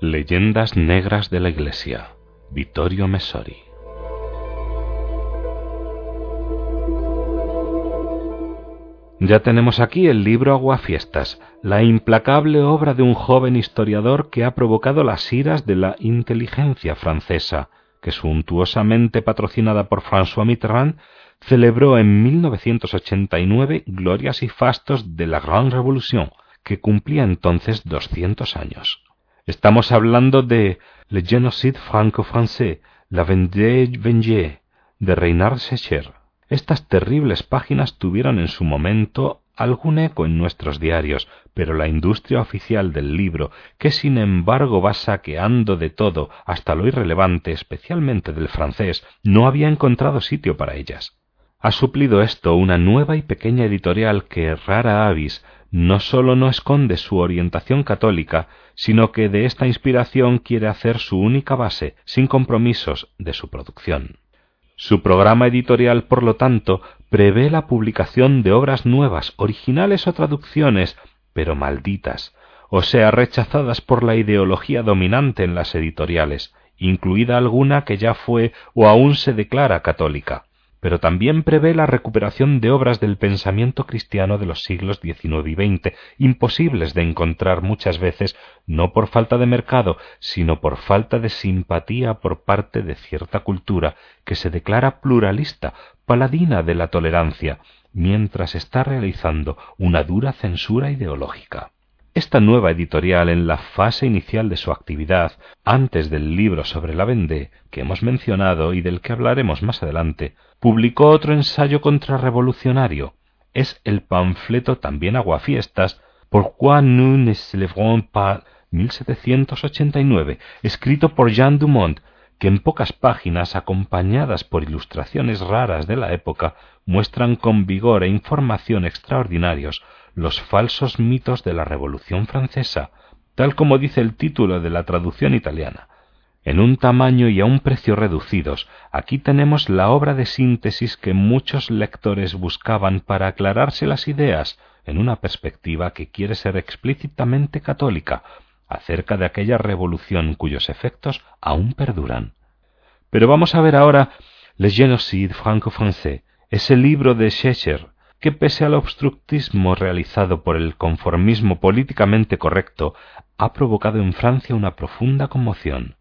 Leyendas Negras de la Iglesia, Vittorio Messori. Ya tenemos aquí el libro Aguafiestas, la implacable obra de un joven historiador que ha provocado las iras de la inteligencia francesa, que suntuosamente patrocinada por François Mitterrand, celebró en 1989 glorias y fastos de la Grande Revolution, que cumplía entonces 200 años. Estamos hablando de Le Génocide franco-français, La Vendée vengée, de Reynard Secher. Estas terribles páginas tuvieron en su momento algún eco en nuestros diarios, pero la industria oficial del libro, que sin embargo va saqueando de todo hasta lo irrelevante, especialmente del francés, no había encontrado sitio para ellas. Ha suplido esto una nueva y pequeña editorial que, rara avis, no sólo no esconde su orientación católica, sino que de esta inspiración quiere hacer su única base, sin compromisos, de su producción. Su programa editorial, por lo tanto, prevé la publicación de obras nuevas, originales o traducciones, pero malditas, o sea, rechazadas por la ideología dominante en las editoriales, incluida alguna que ya fue o aún se declara católica pero también prevé la recuperación de obras del pensamiento cristiano de los siglos XIX y XX, imposibles de encontrar muchas veces no por falta de mercado, sino por falta de simpatía por parte de cierta cultura que se declara pluralista, paladina de la tolerancia, mientras está realizando una dura censura ideológica. Esta nueva editorial, en la fase inicial de su actividad, antes del libro sobre la Vendée, que hemos mencionado y del que hablaremos más adelante, publicó otro ensayo contrarrevolucionario. Es el panfleto también aguafiestas Pourquoi nous ne célébrons pas 1789, escrito por Jean Dumont, que en pocas páginas, acompañadas por ilustraciones raras de la época, muestran con vigor e información extraordinarios los falsos mitos de la Revolución francesa, tal como dice el título de la traducción italiana. En un tamaño y a un precio reducidos, aquí tenemos la obra de síntesis que muchos lectores buscaban para aclararse las ideas en una perspectiva que quiere ser explícitamente católica acerca de aquella revolución cuyos efectos aún perduran. Pero vamos a ver ahora Le Génocide franco-français, ese libro de Schecher, que pese al obstructismo realizado por el conformismo políticamente correcto, ha provocado en Francia una profunda conmoción.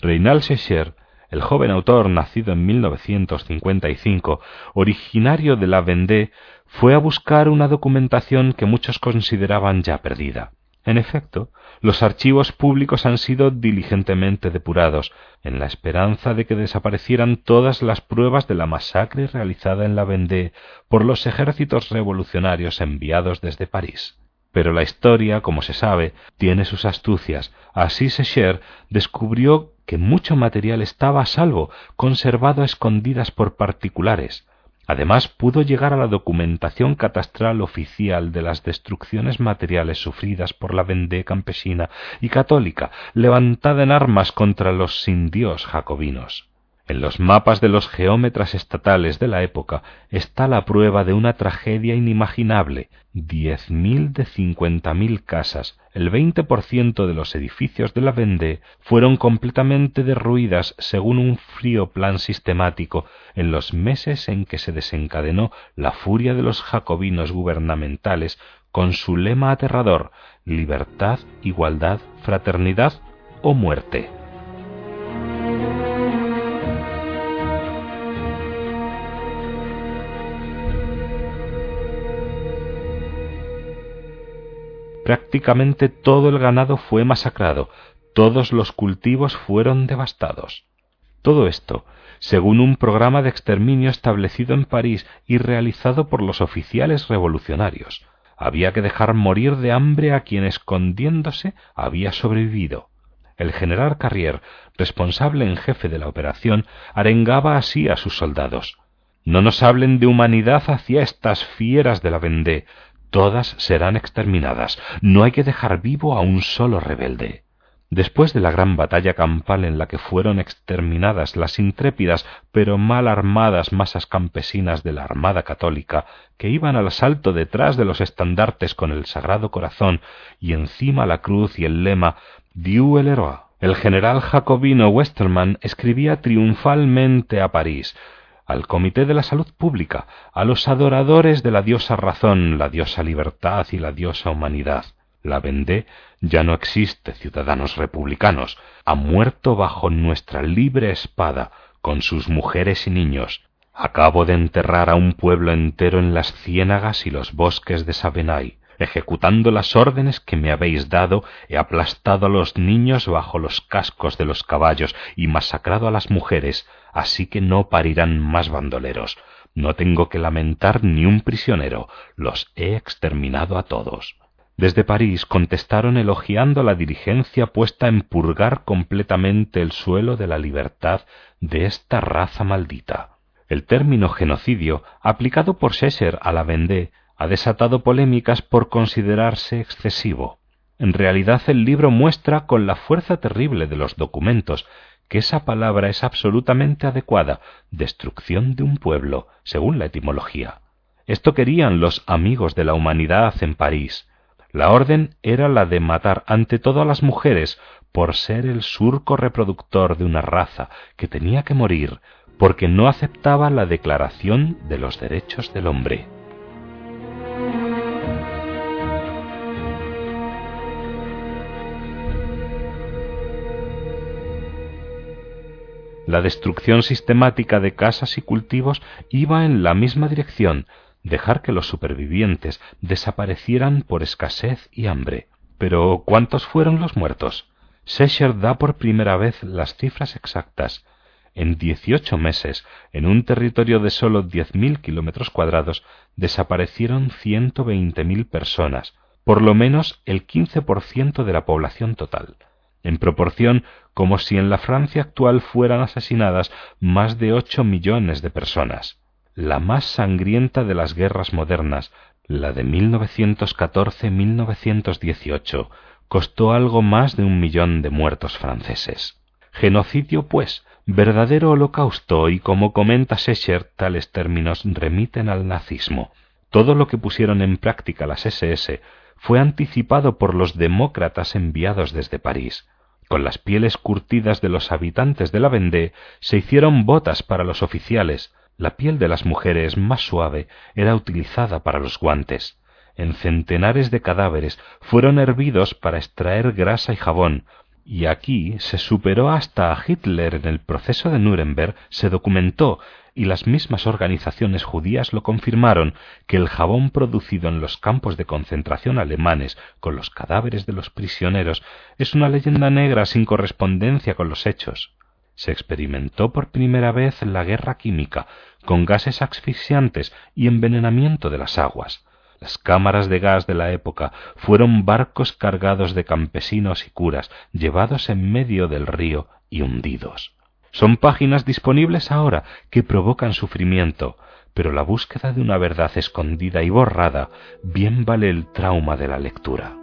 Reynald Secher, el joven autor nacido en 1955, originario de la Vendée, fue a buscar una documentación que muchos consideraban ya perdida. En efecto, los archivos públicos han sido diligentemente depurados, en la esperanza de que desaparecieran todas las pruebas de la masacre realizada en la Vendée por los ejércitos revolucionarios enviados desde París. Pero la historia, como se sabe, tiene sus astucias. Así Secher descubrió que mucho material estaba a salvo, conservado a escondidas por particulares, Además, pudo llegar a la documentación catastral oficial de las destrucciones materiales sufridas por la Vendée campesina y católica, levantada en armas contra los sin Dios jacobinos. En los mapas de los geómetras estatales de la época está la prueba de una tragedia inimaginable. Diez mil de cincuenta mil casas, el veinte por ciento de los edificios de la Vendée fueron completamente derruidas según un frío plan sistemático en los meses en que se desencadenó la furia de los jacobinos gubernamentales con su lema aterrador libertad, igualdad, fraternidad o muerte. Prácticamente todo el ganado fue masacrado, todos los cultivos fueron devastados. Todo esto, según un programa de exterminio establecido en París y realizado por los oficiales revolucionarios. Había que dejar morir de hambre a quien escondiéndose había sobrevivido. El general Carrier, responsable en jefe de la operación, arengaba así a sus soldados. No nos hablen de humanidad hacia estas fieras de la Vendée, todas serán exterminadas. No hay que dejar vivo a un solo rebelde. Después de la gran batalla campal en la que fueron exterminadas las intrépidas pero mal armadas masas campesinas de la Armada Católica, que iban al asalto detrás de los estandartes con el Sagrado Corazón y encima la cruz y el lema Dieu el héroe, el general jacobino Westermann escribía triunfalmente a París, al Comité de la Salud Pública, a los adoradores de la diosa razón, la diosa libertad y la diosa humanidad. La Vendée ya no existe, ciudadanos republicanos. Ha muerto bajo nuestra libre espada, con sus mujeres y niños. Acabo de enterrar a un pueblo entero en las ciénagas y los bosques de Sabenay. Ejecutando las órdenes que me habéis dado, he aplastado a los niños bajo los cascos de los caballos y masacrado a las mujeres, así que no parirán más bandoleros. No tengo que lamentar ni un prisionero, los he exterminado a todos. Desde París contestaron elogiando la diligencia puesta en purgar completamente el suelo de la libertad de esta raza maldita. El término genocidio, aplicado por Sesser a la Vendée, ha desatado polémicas por considerarse excesivo. En realidad el libro muestra con la fuerza terrible de los documentos que esa palabra es absolutamente adecuada, destrucción de un pueblo, según la etimología. Esto querían los amigos de la humanidad en París, la orden era la de matar ante todo a las mujeres por ser el surco reproductor de una raza que tenía que morir porque no aceptaba la Declaración de los Derechos del Hombre. La destrucción sistemática de casas y cultivos iba en la misma dirección, dejar que los supervivientes desaparecieran por escasez y hambre. Pero ¿cuántos fueron los muertos? Sesher da por primera vez las cifras exactas. En dieciocho meses, en un territorio de diez mil kilómetros cuadrados, desaparecieron ciento veinte mil personas, por lo menos el quince por ciento de la población total. En proporción, como si en la Francia actual fueran asesinadas más de ocho millones de personas la más sangrienta de las guerras modernas, la de 1914-1918, costó algo más de un millón de muertos franceses. Genocidio, pues, verdadero holocausto y como comenta Sescher, tales términos remiten al nazismo. Todo lo que pusieron en práctica las SS fue anticipado por los demócratas enviados desde París. Con las pieles curtidas de los habitantes de la Vendée se hicieron botas para los oficiales, la piel de las mujeres más suave era utilizada para los guantes. En centenares de cadáveres fueron hervidos para extraer grasa y jabón, y aquí se superó hasta a Hitler en el proceso de Nuremberg, se documentó, y las mismas organizaciones judías lo confirmaron, que el jabón producido en los campos de concentración alemanes con los cadáveres de los prisioneros es una leyenda negra sin correspondencia con los hechos. Se experimentó por primera vez la guerra química, con gases asfixiantes y envenenamiento de las aguas. Las cámaras de gas de la época fueron barcos cargados de campesinos y curas, llevados en medio del río y hundidos. Son páginas disponibles ahora que provocan sufrimiento, pero la búsqueda de una verdad escondida y borrada bien vale el trauma de la lectura.